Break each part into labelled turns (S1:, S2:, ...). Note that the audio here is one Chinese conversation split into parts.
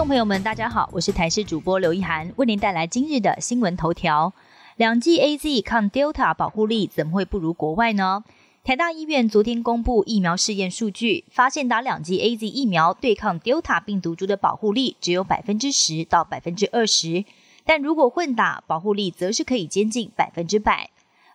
S1: 众朋友们，大家好，我是台视主播刘一涵，为您带来今日的新闻头条。两剂 A Z 抗 Delta 保护力怎么会不如国外呢？台大医院昨天公布疫苗试验数据，发现打两剂 A Z 疫苗对抗 Delta 病毒株的保护力只有百分之十到百分之二十，但如果混打，保护力则是可以接近百分之百。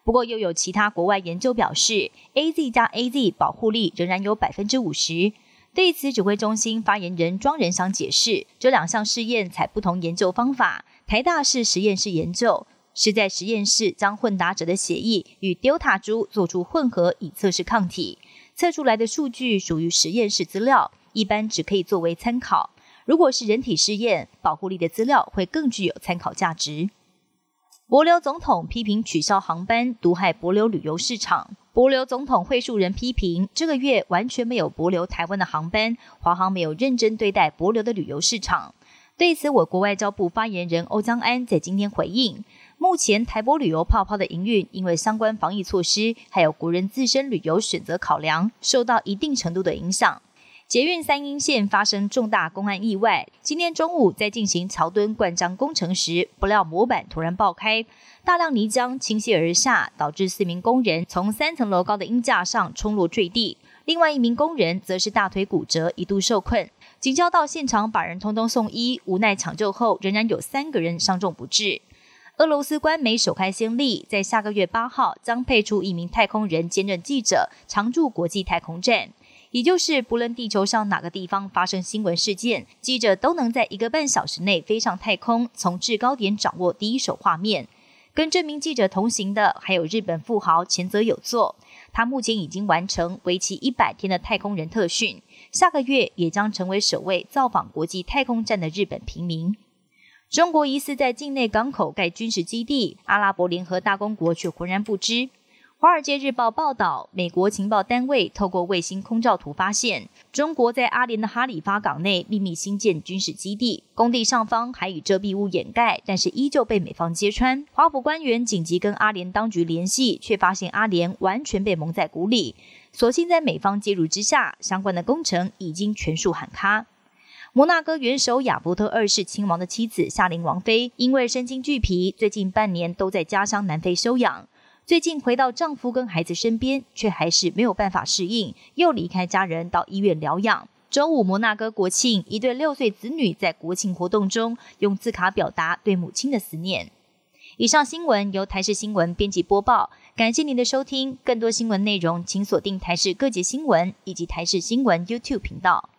S1: 不过又有其他国外研究表示，A Z 加 A Z 保护力仍然有百分之五十。对此，指挥中心发言人庄仁祥解释，这两项试验采不同研究方法。台大是实验室研究，是在实验室将混打者的血液与 Delta 株做出混合，以测试抗体。测出来的数据属于实验室资料，一般只可以作为参考。如果是人体试验，保护力的资料会更具有参考价值。博流总统批评取消航班，毒害博流旅游市场。博流总统会述人批评，这个月完全没有博流台湾的航班，华航没有认真对待博流的旅游市场。对此，我国外交部发言人欧江安在今天回应，目前台博旅游泡泡的营运，因为相关防疫措施，还有国人自身旅游选择考量，受到一定程度的影响。捷运三阴线发生重大公安意外。今天中午在进行桥墩灌浆工程时，不料模板突然爆开，大量泥浆倾泻而下，导致四名工人从三层楼高的鹰架上冲落坠地。另外一名工人则是大腿骨折，一度受困。警交到现场把人通通送医，无奈抢救后仍然有三个人伤重不治。俄罗斯官媒首开先例，在下个月八号将配出一名太空人兼任记者，常驻国际太空站。也就是不论地球上哪个地方发生新闻事件，记者都能在一个半小时内飞上太空，从制高点掌握第一手画面。跟这名记者同行的还有日本富豪前泽有作，他目前已经完成为期一百天的太空人特训，下个月也将成为首位造访国际太空站的日本平民。中国疑似在境内港口盖军事基地，阿拉伯联合大公国却浑然不知。《华尔街日报》报道，美国情报单位透过卫星空照图发现，中国在阿联的哈里发港内秘密新建军事基地，工地上方还以遮蔽物掩盖，但是依旧被美方揭穿。华府官员紧急跟阿联当局联系，却发现阿联完全被蒙在鼓里。所幸在美方介入之下，相关的工程已经全数喊卡。摩纳哥元首亚伯特二世亲王的妻子夏琳王妃，因为身经俱疲，最近半年都在家乡南非休养。最近回到丈夫跟孩子身边，却还是没有办法适应，又离开家人到医院疗养。周五摩纳哥国庆，一对六岁子女在国庆活动中用字卡表达对母亲的思念。以上新闻由台视新闻编辑播报，感谢您的收听。更多新闻内容，请锁定台视各节新闻以及台视新闻 YouTube 频道。